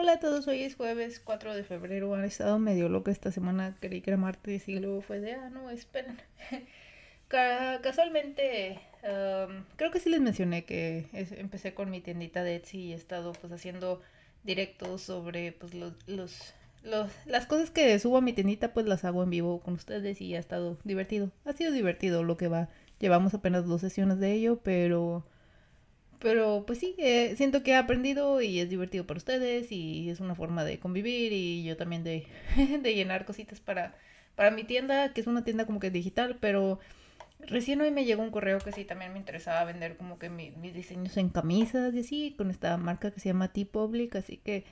Hola a todos, hoy es jueves 4 de febrero. Han estado medio loca esta semana. Creí que era martes y luego fue de, ah, no, esperen. casualmente, creo que sí les mencioné que empecé con mi tiendita de Etsy y he estado pues haciendo directos sobre pues los, los, los, las cosas que subo a mi tiendita pues las hago en vivo con ustedes y ha estado divertido. Ha sido divertido lo que va. Llevamos apenas dos sesiones de ello, pero pero pues sí, eh, siento que he aprendido y es divertido para ustedes y es una forma de convivir y yo también de, de llenar cositas para, para mi tienda, que es una tienda como que digital, pero recién hoy me llegó un correo que sí también me interesaba vender como que mis diseños en camisas y así, con esta marca que se llama T-Public, así que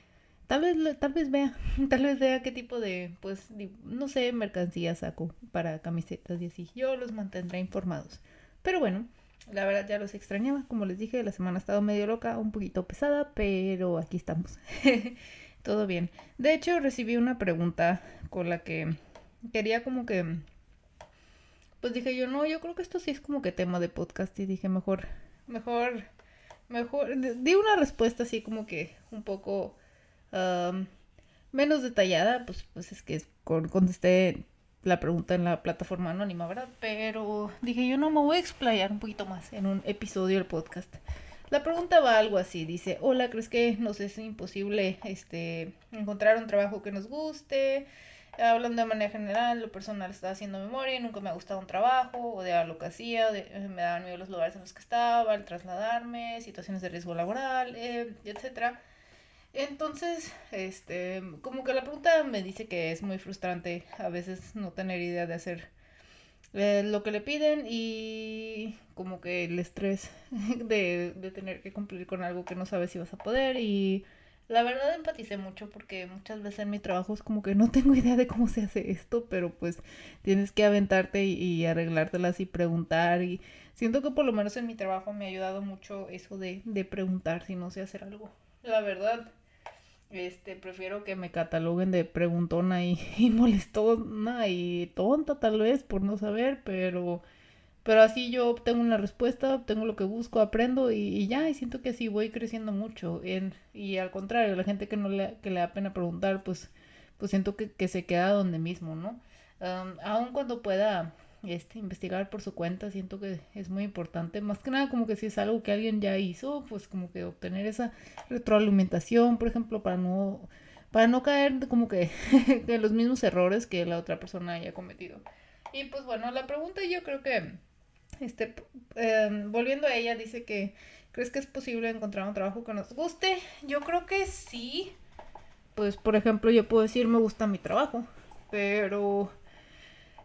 tal vez, tal vez vea, tal vez vea qué tipo de, pues, no sé, mercancía saco para camisetas y así. Yo los mantendré informados. Pero bueno, la verdad ya los extrañaba, como les dije, la semana ha estado medio loca, un poquito pesada, pero aquí estamos. Todo bien. De hecho, recibí una pregunta con la que quería como que... Pues dije yo, no, yo creo que esto sí es como que tema de podcast y dije, mejor, mejor, mejor... Di una respuesta así como que un poco menos detallada, pues, pues es que contesté la pregunta en la plataforma anónima, ¿verdad? Pero dije, yo no me voy a explayar un poquito más en un episodio del podcast. La pregunta va algo así, dice, hola, ¿crees que nos es imposible este, encontrar un trabajo que nos guste? Hablando de manera general, lo personal está haciendo memoria nunca me ha gustado un trabajo, o de lo que hacía, me daban miedo los lugares en los que estaba, el trasladarme, situaciones de riesgo laboral, eh, etcétera. Entonces, este, como que la pregunta me dice que es muy frustrante a veces no tener idea de hacer eh, lo que le piden y como que el estrés de, de tener que cumplir con algo que no sabes si vas a poder y la verdad empaticé mucho porque muchas veces en mi trabajo es como que no tengo idea de cómo se hace esto, pero pues tienes que aventarte y, y, arreglártelas y preguntar y siento que por lo menos en mi trabajo me ha ayudado mucho eso de, de preguntar si no sé hacer algo. La verdad, este, prefiero que me cataloguen de preguntona y, y molestona y tonta tal vez por no saber, pero, pero así yo obtengo una respuesta, obtengo lo que busco, aprendo y, ya, y siento que así voy creciendo mucho. En, y al contrario, la gente que no le, que le da pena preguntar, pues, pues siento que, que se queda donde mismo, ¿no? Um, aun cuando pueda este, investigar por su cuenta, siento que es muy importante. Más que nada, como que si es algo que alguien ya hizo, pues como que obtener esa retroalimentación, por ejemplo, para no, para no caer como que en los mismos errores que la otra persona haya cometido. Y pues bueno, la pregunta yo creo que, este, em, volviendo a ella, dice que, ¿crees que es posible encontrar un trabajo que nos guste? Yo creo que sí. Pues, por ejemplo, yo puedo decir, me gusta mi trabajo, pero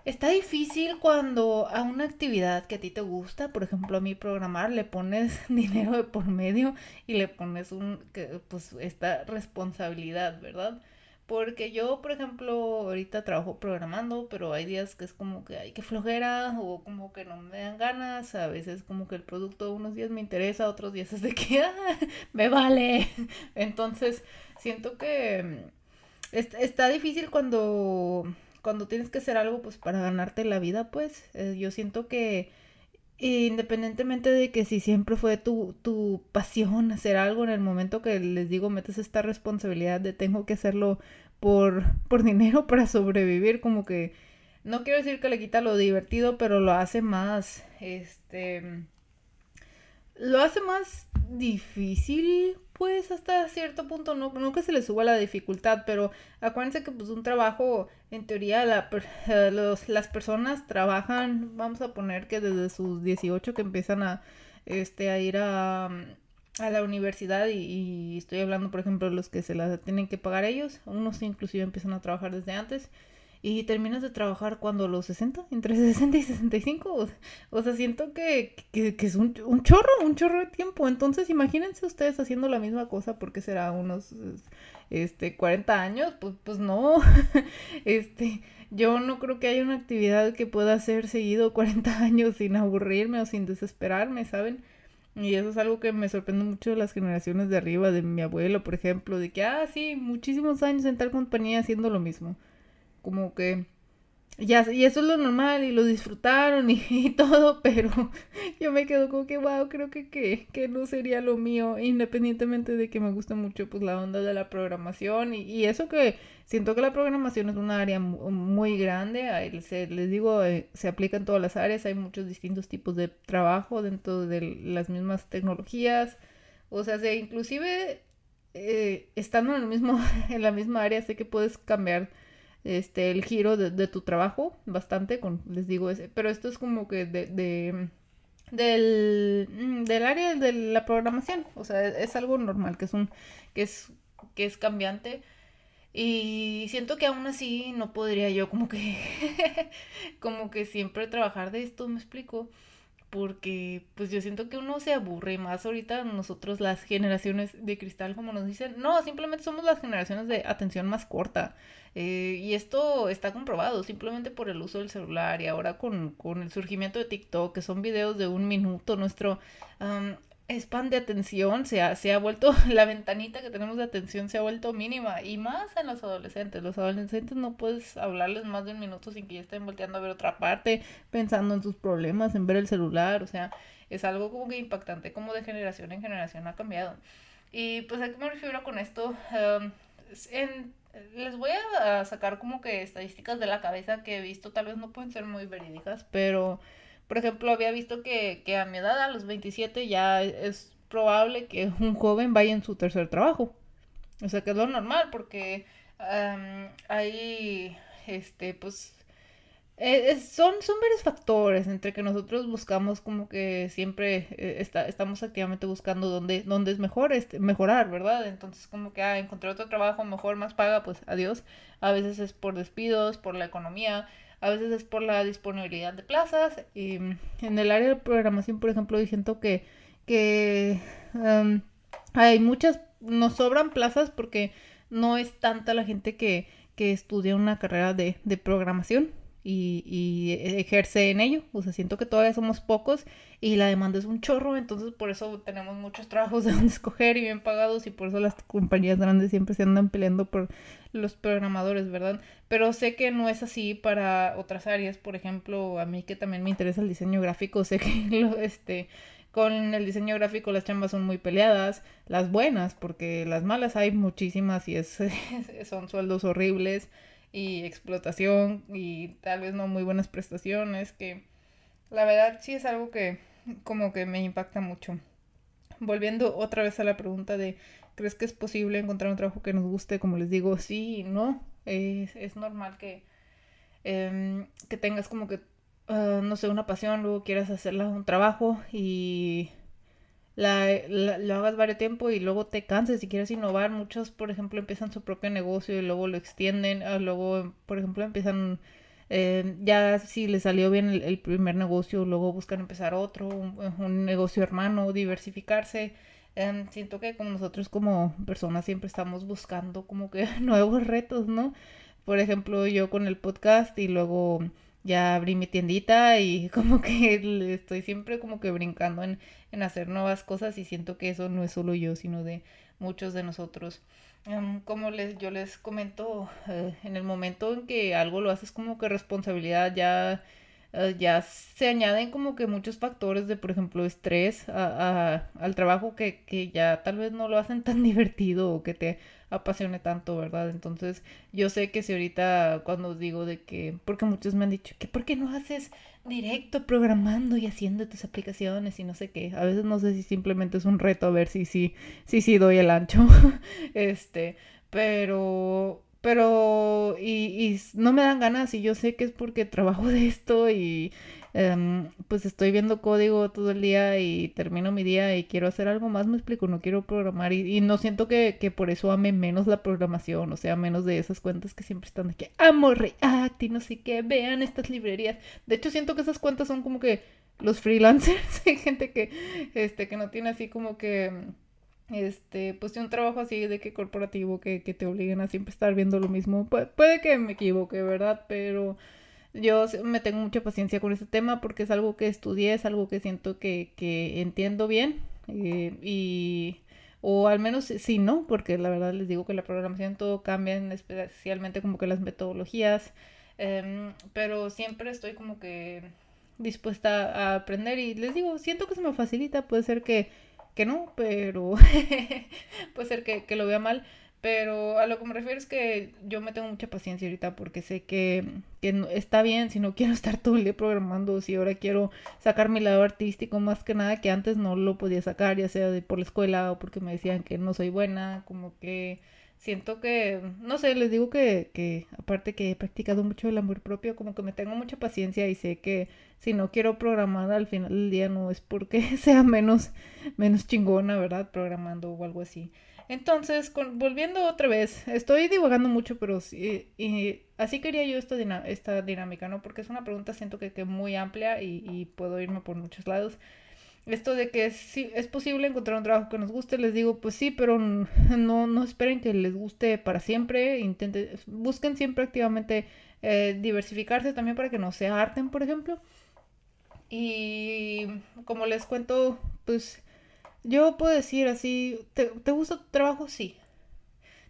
Está difícil cuando a una actividad que a ti te gusta, por ejemplo a mí programar, le pones dinero de por medio y le pones un, pues esta responsabilidad, ¿verdad? Porque yo, por ejemplo, ahorita trabajo programando, pero hay días que es como que hay que flojera o como que no me dan ganas. A veces como que el producto unos días me interesa, otros días es de que ah, me vale. Entonces, siento que mm, está difícil cuando cuando tienes que hacer algo pues para ganarte la vida, pues eh, yo siento que independientemente de que si siempre fue tu, tu pasión hacer algo en el momento que les digo metes esta responsabilidad de tengo que hacerlo por, por dinero para sobrevivir, como que no quiero decir que le quita lo divertido, pero lo hace más, este, lo hace más difícil pues hasta cierto punto no, nunca se le suba la dificultad, pero acuérdense que pues un trabajo, en teoría la, eh, los, las personas trabajan, vamos a poner que desde sus 18 que empiezan a, este, a ir a, a la universidad y, y, estoy hablando por ejemplo de los que se la tienen que pagar ellos, unos inclusive empiezan a trabajar desde antes y terminas de trabajar cuando los 60, entre 60 y 65. O, sea, siento que, que, es un, un, chorro, un chorro de tiempo. Entonces, imagínense ustedes haciendo la misma cosa porque será unos este 40 años, pues pues no. este, yo no creo que haya una actividad que pueda hacer seguido 40 años sin aburrirme o sin desesperarme, ¿saben? Y eso es algo que me sorprende mucho de las generaciones de arriba, de mi abuelo, por ejemplo, de que, ah, sí, muchísimos años en tal compañía haciendo lo mismo como que ya, y eso es lo normal y lo disfrutaron y, todo, pero yo me quedo como que, wow, creo que, que, que, no sería lo mío, independientemente de que me gusta mucho pues la onda de la programación y, y eso que siento que la programación es una área muy grande, les digo, eh, se aplica en todas las áreas, hay muchos distintos tipos de trabajo dentro de las mismas tecnologías, o sea, inclusive eh, estando en, el mismo, en la misma área, sé que puedes cambiar este, el giro de, tu trabajo bastante, con, les digo ese, pero esto es como que de, de del, mm, del área de la programación, o sea, es, algo normal, que es un, que es, que es cambiante. Y siento que aún así no podría yo como que, como que siempre trabajar de esto, me explico porque pues yo siento que uno se aburre más ahorita nosotros las generaciones de cristal como nos dicen. No simplemente somos las generaciones de atención más corta. Eh, y esto está comprobado simplemente por el uso del celular y ahora con, con el surgimiento de TikTok que son videos de un minuto nuestro span de atención se ha, se ha vuelto, la ventanita que tenemos de atención se ha vuelto mínima y más en los adolescentes. Los adolescentes no puedes hablarles más de un minuto sin que ya estén volteando a ver otra parte, pensando en sus problemas, en ver el celular, o sea, es algo como que impactante, como de generación en generación ha cambiado. Y pues a qué me refiero con esto, les voy a sacar como que estadísticas de la cabeza que he visto, tal vez no pueden ser muy verídicas, pero por ejemplo, había visto que, a mi edad, a los 27, ya es probable que un joven vaya en su tercer trabajo. O sea, que es lo normal, porque hay, este, pues, eh, son, son varios factores entre que nosotros buscamos como que siempre eh, está, estamos activamente buscando dónde, dónde es mejor este, mejorar, ¿verdad? Entonces como que, ah, encontré otro trabajo mejor, más paga, pues adiós. A veces es por despidos, por la economía, a veces es por la disponibilidad de plazas. Y mm, en el área de programación, por ejemplo, siento que, que hay muchas, nos sobran plazas porque no es tanta la gente que, que estudia una carrera de, de programación y, y, ejerce en ello. O sea, siento que todavía somos pocos y la demanda es un chorro, entonces por eso tenemos muchos trabajos de donde escoger y bien pagados y por eso las compañías grandes siempre se andan peleando por los programadores, ¿verdad? Pero sé que no es así para otras áreas, por ejemplo, a mí que también me interesa el diseño gráfico, sé que lo, este con el diseño gráfico las chambas son muy peleadas, las buenas, porque las malas hay muchísimas y es, son sueldos horribles y explotación y tal vez no muy buenas prestaciones, que la verdad sí es algo que como que me impacta mucho. Volviendo otra vez a la pregunta de, ¿crees que es posible encontrar un trabajo que nos guste? Como les digo, sí y no. Es, es normal que, em, que tengas como que, ah, no sé, una pasión, luego quieras hacerla un trabajo y la, lo hagas varios tiempo y luego te canses y quieres innovar. Muchos, por ejemplo, empiezan su propio negocio y luego lo extienden. Ah, luego, por ejemplo, empiezan, eh, ya si les salió bien el, primer negocio, luego buscan empezar otro, un, negocio hermano, diversificarse. Em, siento que como nosotros como personas siempre estamos buscando como que nuevos retos, ¿no? Por ejemplo, yo con el podcast y luego ya abrí mi tiendita y como que estoy siempre como que brincando en, en hacer nuevas cosas y siento que eso no es solo yo, sino de muchos de nosotros. Como les, yo les comento, eh, en el momento en que algo lo haces como que responsabilidad, ya, eh, ya se añaden como que muchos factores de, por ejemplo, estrés a, al trabajo que, que ya tal vez no lo hacen tan divertido o que te apasione tanto, ¿verdad? Entonces, yo sé que si ahorita cuando digo de que, porque muchos me han dicho que, ¿por qué no haces directo programando y haciendo tus aplicaciones y no sé qué? A veces no sé si simplemente es un reto a ver si sí, si, si, doy el ancho, este, pero, pero, y, no me dan ganas y yo sé que es porque trabajo de esto y Em, pues estoy viendo código todo el día y termino mi día y quiero hacer algo más, me explico, no quiero programar y, no siento que, por eso ame menos la programación, o sea, menos de esas cuentas que siempre están de que amo React y no sé qué, vean estas librerías. De hecho, siento que esas cuentas son como que los freelancers, hay gente que, este, que no tiene así como que este, pues un trabajo así de que corporativo que, que te obliguen a siempre estar viendo lo mismo. puede que me equivoque, ¿verdad? Pero yo me tengo mucha paciencia con este tema porque es algo que estudié, es algo que siento que, que entiendo bien eh, y o al menos si no, porque la verdad les digo que la programación todo cambia, especialmente como que las metodologías. Em, pero siempre estoy como que dispuesta a aprender y les digo, siento que se me facilita, puede ser que, que no, pero puede ser que, que lo vea mal, pero a lo que me refiero es que yo me tengo mucha paciencia ahorita porque sé que, que está bien si no quiero estar todo el día programando, si ahora quiero sacar mi lado artístico más que nada que antes no lo podía sacar, ya sea de por la escuela o porque me decían que no soy buena, como que siento que, no sé, les digo que, que aparte que he practicado mucho el amor propio, como que me tengo mucha paciencia y sé que si no quiero programar al final del día no es porque sea menos, menos chingona, ¿verdad? Programando o algo así. Entonces, volviendo otra vez, estoy divagando mucho, pero sí, y así quería yo esta, esta dinámica, ¿no? Porque es una pregunta, siento que, que muy amplia y, puedo irme por muchos lados. Esto de que es posible encontrar un trabajo que nos guste, les digo, pues sí, pero no, no esperen que les guste para siempre, intenten, busquen siempre activamente eh, diversificarse también para que no se harten, por ejemplo. Y como les cuento, pues yo puedo decir así, ¿te, ¿te, gusta tu trabajo? Sí.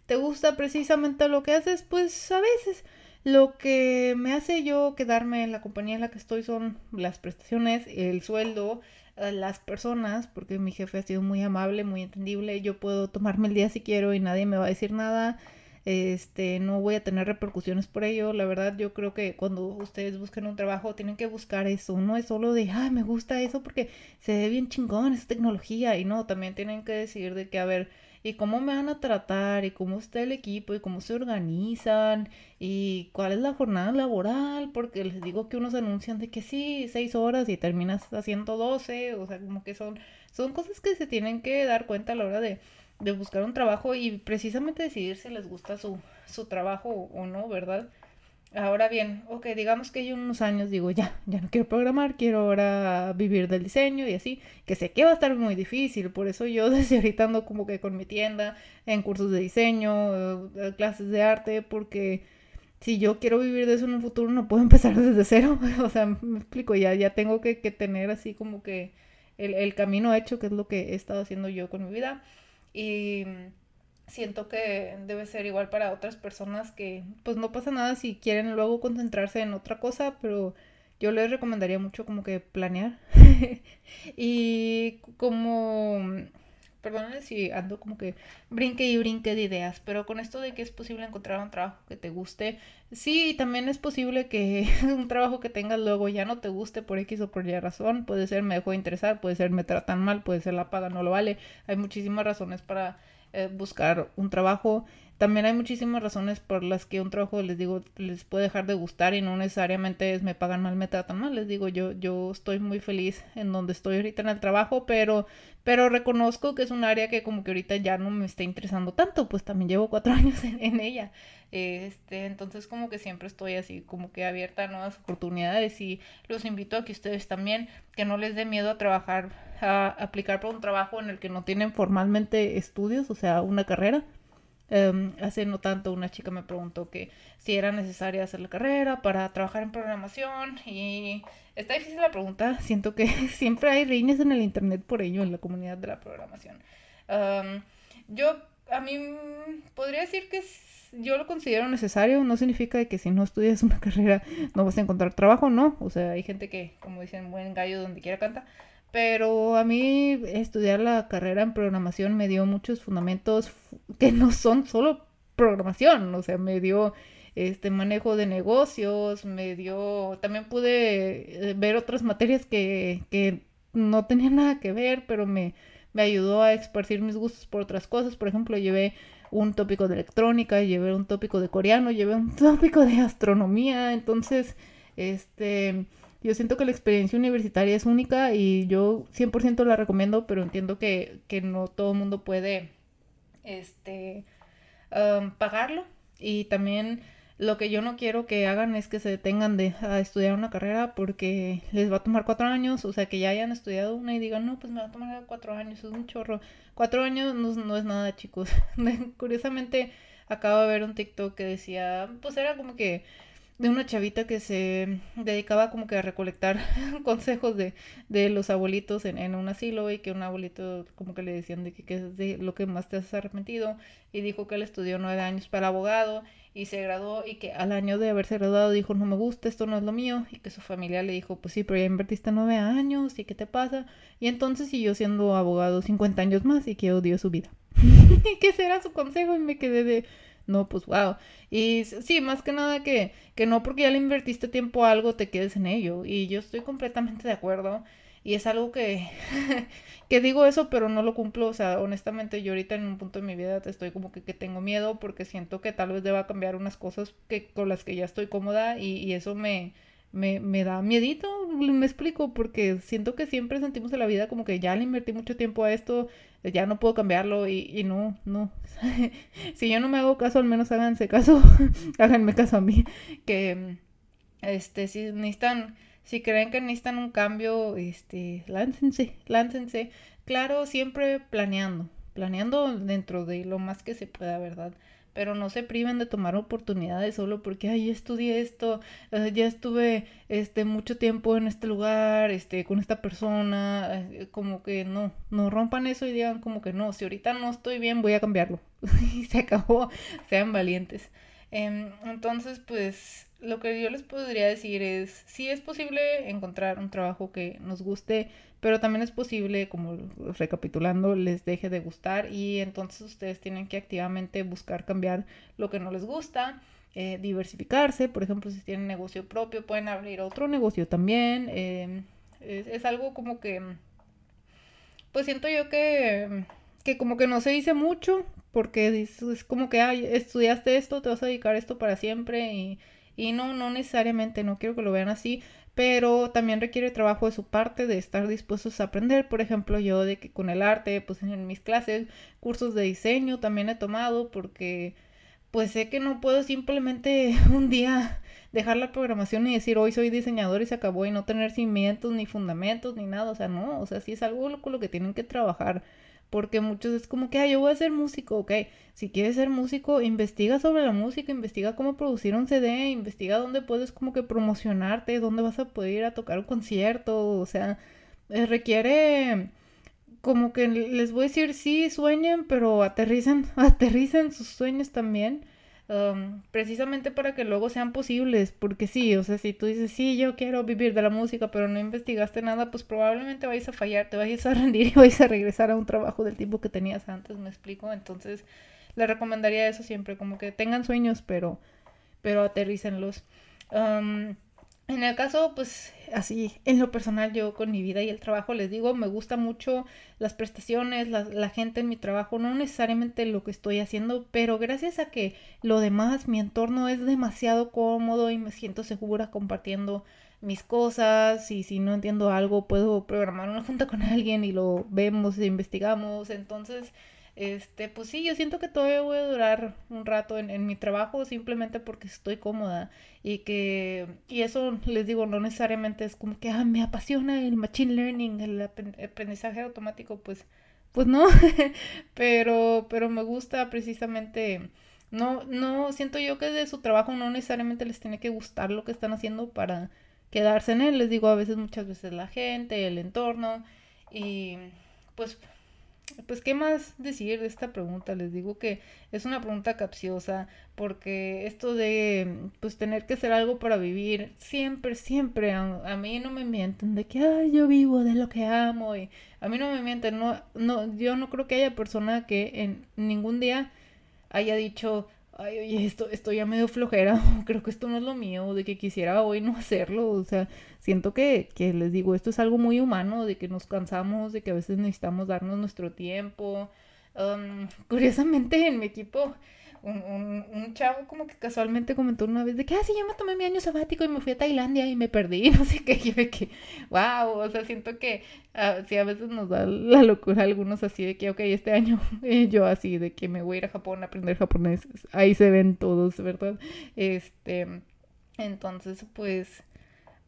¿Te gusta precisamente lo que haces? Pues a veces lo que me hace yo quedarme en la compañía en la que estoy son las prestaciones, el sueldo, las personas, porque mi jefe ha sido muy amable, muy entendible, yo puedo tomarme el día si quiero y nadie me va a decir nada este, no voy a tener repercusiones por ello. La verdad, yo creo que cuando ustedes busquen un trabajo, tienen que buscar eso. No es solo de, ay, me gusta eso porque se ve bien chingón esa tecnología. Y no, también tienen que decir de que, a ver, y cómo me van a tratar, y cómo está el equipo, y cómo se organizan, y cuál es la jornada laboral, porque les digo que unos anuncian de que sí, seis horas y terminas haciendo doce, o sea, como que son, son cosas que se tienen que dar cuenta a la hora de de buscar un trabajo y precisamente decidir si les gusta su, su trabajo o no, ¿verdad? Ahora bien, ok, digamos que hay unos años digo, ya, ya no quiero programar, quiero ahora vivir del diseño y así, que sé que va a estar muy difícil, por eso yo desde ahorita ando como que con mi tienda, en cursos de diseño, eh, clases de arte, porque si yo quiero vivir de eso en un futuro no puedo empezar desde cero, o sea, me explico, ya, ya tengo que, que tener así como que el, el camino hecho, que es lo que he estado haciendo yo con mi vida. Y siento que debe ser igual para otras personas que pues no pasa nada si quieren luego concentrarse en otra cosa, pero yo les recomendaría mucho como que planear. y como perdónenme si ando como que brinque y brinque de ideas, pero con esto de que es posible encontrar un trabajo que te guste, sí, también es posible que un trabajo que tengas luego ya no te guste por X o por Y razón, puede ser me dejó de interesar, puede ser me tratan mal, puede ser la paga no lo vale, hay muchísimas razones para buscar un trabajo también hay muchísimas razones por las que un trabajo les digo les puede dejar de gustar y no necesariamente es me pagan mal, me tratan mal. Les digo yo yo estoy muy feliz en donde estoy ahorita en el trabajo, pero pero reconozco que es un área que como que ahorita ya no me está interesando tanto, pues también llevo cuatro años en, ella. Este, entonces como que siempre estoy así como que abierta a nuevas oportunidades y los invito a que ustedes también que no les dé miedo a trabajar, a aplicar por un trabajo en el que no tienen formalmente estudios, o sea, una carrera Um, hace no tanto una chica me preguntó que si era necesaria hacer la carrera para trabajar en programación y está difícil la pregunta. Siento que siempre hay reines en el internet por ello en la comunidad de la programación. Um, yo a mí podría decir que yo lo considero necesario, no significa que si no estudias una carrera no vas a encontrar trabajo, no. O sea, hay gente que, como dicen, buen gallo donde quiera canta. Pero a mí estudiar la carrera en programación me dio muchos fundamentos que no son solo programación, o sea, me dio este manejo de negocios, me dio, también pude eh, ver otras materias que, que no tenían nada que ver, pero me, me ayudó a esparcir mis gustos por otras cosas. Por ejemplo, llevé un tópico de electrónica, llevé un tópico de coreano, llevé un tópico de astronomía, entonces, este yo siento que la experiencia universitaria es única y yo 100% la recomiendo, pero entiendo que, que no todo el mundo puede este, pagarlo. Y también lo que yo no quiero que hagan es que se detengan de a estudiar una carrera porque les va a tomar cuatro años, o sea, que ya hayan estudiado una y digan, no, pues me va a tomar cuatro años, es un chorro. Cuatro años no, no es nada, chicos. Curiosamente, acabo de ver un TikTok que decía, pues era como que de una chavita que se dedicaba como que a recolectar consejos de, de los abuelitos en, en, un asilo y que un abuelito como que le decían de que, es de lo que más te has arrepentido y dijo que él estudió nueve años para abogado y se graduó y que al año de haberse graduado dijo no me gusta, esto no es lo mío y que su familia le dijo pues sí, pero ya invertiste nueve años y qué te pasa y entonces siguió siendo abogado 50 años más y que odió su vida. y que ese era su consejo y me quedé de no, pues wow. Y sí, más que nada que, que no porque ya le invertiste tiempo a algo te quedes en ello. Y yo estoy completamente de acuerdo. Y es algo que, que digo eso, pero no lo cumplo. O sea, honestamente, yo ahorita en un punto de mi vida estoy como que, que tengo miedo porque siento que tal vez deba cambiar unas cosas que, con las que ya estoy cómoda y, y eso me, me, me da miedito, me explico, porque siento que siempre sentimos en la vida como que ya le invertí mucho tiempo a esto, ya no puedo cambiarlo y, y no, no. si yo no me hago caso, al menos háganse caso, háganme caso a mí, que este, si necesitan, si creen que necesitan un cambio, este, láncense, láncense. Claro, siempre planeando, planeando dentro de lo más que se pueda, ¿verdad? Pero no se priven de tomar oportunidades solo porque, ay, estudié esto, eh, ya estuve este, mucho tiempo en este lugar, este, con esta persona, eh, como que no, no rompan eso y digan como que no, si ahorita no estoy bien, voy a cambiarlo. y se acabó, sean valientes. Em, entonces, pues, lo que yo les podría decir es, sí es posible encontrar un trabajo que nos guste, pero también es posible, como recapitulando, les deje de gustar y entonces ustedes tienen que activamente buscar cambiar lo que no les gusta, eh, diversificarse, por ejemplo, si tienen negocio propio, pueden abrir otro negocio también, em, es, algo como que, pues siento yo que, que como que no se dice mucho, porque es, como que, ay, estudiaste esto, te vas a dedicar a esto para siempre y, y no, no necesariamente, no quiero que lo vean así, pero también requiere trabajo de su parte de estar dispuestos a aprender. Por ejemplo, yo de que con el arte, pues en mis clases, cursos de diseño también he tomado porque pues sé que no puedo simplemente un día dejar la programación y decir hoy soy diseñador y se acabó y no tener cimientos ni fundamentos ni nada, o sea, no, o sea, sí es algo con lo que tienen que trabajar porque muchos es como que, ah, yo voy a ser músico, ok, si quieres ser músico, investiga sobre la música, investiga cómo producir un CD, investiga dónde puedes como que promocionarte, dónde vas a poder ir a tocar un concierto, o sea, eh, requiere como que les voy a decir, sí, sueñen, pero aterricen, aterricen sus sueños también precisamente para que luego sean posibles, porque sí, o sea, si tú dices, sí, yo quiero vivir de la música, pero no investigaste nada, pues probablemente vais a fallar, te vais a rendir y vais a regresar a un trabajo del tipo que tenías antes, me explico, entonces le recomendaría eso siempre, como que tengan sueños, pero, pero aterrícenlos. En el caso, pues así, en lo personal, yo con mi vida y el trabajo les digo, me gusta mucho las prestaciones, la, la, gente en mi trabajo, no necesariamente lo que estoy haciendo, pero gracias a que lo demás, mi entorno es demasiado cómodo y me siento segura compartiendo mis cosas y si no entiendo algo puedo programar una junta con alguien y lo vemos e investigamos, entonces este, pues sí, yo siento que todavía voy a durar un rato en, en, mi trabajo simplemente porque estoy cómoda y que, y eso les digo, no necesariamente es como que, ah, me apasiona el machine learning, el aprendizaje automático, pues, pues no, pero, pero me gusta precisamente, no, no, siento yo que de su trabajo no necesariamente les tiene que gustar lo que están haciendo para quedarse en él, les digo, a veces, muchas veces la gente, el entorno y pues pues, ¿qué más decir de esta pregunta? Les digo que es una pregunta capciosa porque esto de, pues, tener que hacer algo para vivir, siempre, siempre, a, mí no me mienten de que, ay, yo vivo de lo que amo y a mí no me mienten, no, no, yo no creo que haya persona que en ningún día haya dicho, ay, oye, esto, esto ya medio flojera, creo que esto no es lo mío, de que quisiera hoy no hacerlo, o sea, siento que, que les digo, esto es algo muy humano, de que nos cansamos, de que a veces necesitamos darnos nuestro tiempo. Curiosamente en mi equipo un, un, chavo como que casualmente comentó una vez de que, ah, sí, yo me tomé mi año sabático y me fui a Tailandia y me perdí, no sé qué, yo de que, wow, o sea, siento que uh, sí, a veces nos da la locura algunos así de que, ok, este año yo así de que me voy a ir a Japón a aprender japonés, ahí se ven todos, ¿verdad? Este, entonces, pues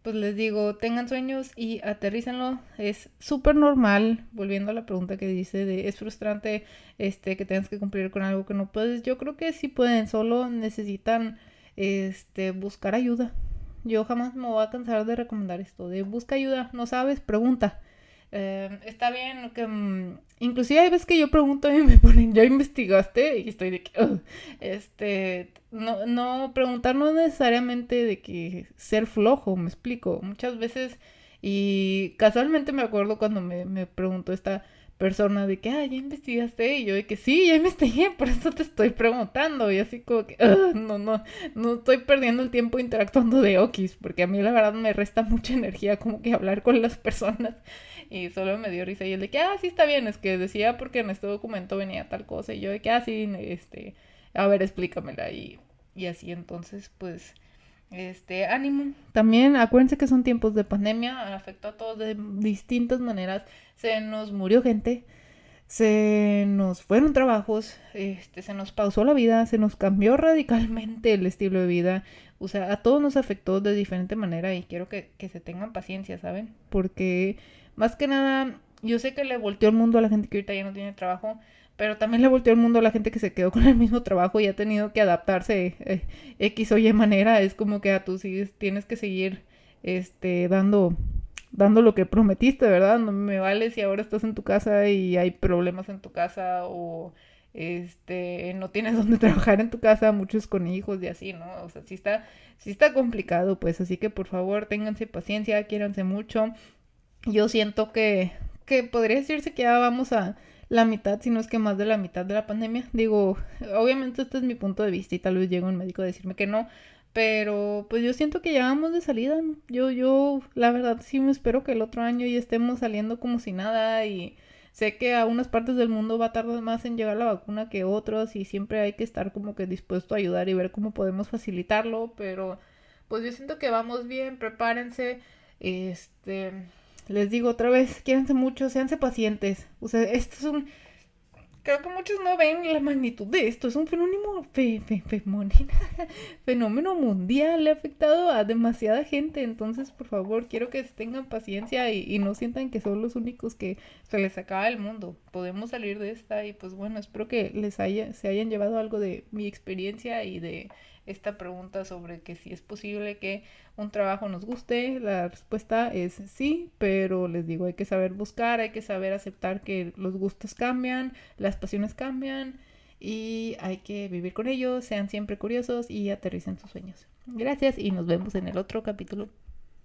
pues les digo, tengan sueños y aterrícenlo. Es súper normal, volviendo a la pregunta que dice de es frustrante este que tengas que cumplir con algo que no puedes. Yo creo que sí pueden, solo necesitan este, buscar ayuda. Yo jamás me voy a cansar de recomendar esto, de busca ayuda, no sabes, pregunta. Eh, está bien que... Mm, inclusive hay veces que yo pregunto y me ponen, ¿ya investigaste? Y estoy de que... este... No, no, preguntar no necesariamente de que ser flojo, me explico. Muchas veces... Y casualmente me acuerdo cuando me, me preguntó esta persona de que, ah, ya investigaste, y yo de que sí, ya investigué, por eso te estoy preguntando, y así como que, no, no, no estoy perdiendo el tiempo interactuando de Okis, porque a mí la verdad me resta mucha energía como que hablar con las personas, y solo me dio risa, y él de que, ah, sí está bien, es que decía porque en este documento venía tal cosa, y yo de que, ah, sí, este, a ver, explícamela, y, y así, entonces, pues... Este, ánimo. También acuérdense que son tiempos de pandemia, afectó a todos de distintas maneras se nos murió gente, se nos fueron trabajos, este, se nos pausó la vida, se nos cambió radicalmente el estilo de vida. O sea, a todos nos afectó de diferente manera y quiero que, que se tengan paciencia, ¿saben? Porque más que nada, yo sé que le volteó el mundo a la gente que ahorita ya no tiene trabajo, pero también le volteó el mundo a la gente que se quedó con el mismo trabajo y ha tenido que adaptarse eh, X o Y manera. Es como que a tú sigues, tienes que seguir este, dando dando lo que prometiste, ¿verdad? No me vale si ahora estás en tu casa y hay problemas en tu casa o este no tienes donde trabajar en tu casa, muchos con hijos y así, ¿no? O sea, sí está, sí está complicado, pues, así que por favor, ténganse paciencia, quiéranse mucho. Yo siento que, que podría decirse que ya vamos a la mitad, si no es que más de la mitad de la pandemia. Digo, obviamente este es mi punto de vista y tal vez llegue un médico a decirme que no, pero pues yo siento que ya vamos de salida. Yo, yo, la verdad sí me espero que el otro año ya estemos saliendo como si nada y sé que a unas partes del mundo va a tardar más en llegar la vacuna que otros y siempre hay que estar como que dispuesto a ayudar y ver cómo podemos facilitarlo, pero pues yo siento que vamos bien, prepárense, este, les digo otra vez, quédense mucho, seanse pacientes, o sea, esto es un creo que muchos no ven la magnitud de esto. Es un fenómeno, fenómeno mundial. Le ha afectado a demasiada gente. Entonces, por favor, quiero que tengan paciencia y, y, no sientan que son los únicos que se les acaba el mundo. Podemos salir de esta y pues bueno, espero que les haya, se hayan llevado algo de mi experiencia y de esta pregunta sobre que si es posible que un trabajo nos guste, la respuesta es sí, pero les digo, hay que saber buscar, hay que saber aceptar que los gustos cambian, las pasiones cambian y hay que vivir con ellos, sean siempre curiosos y aterricen sus sueños. Gracias y nos vemos en el otro capítulo.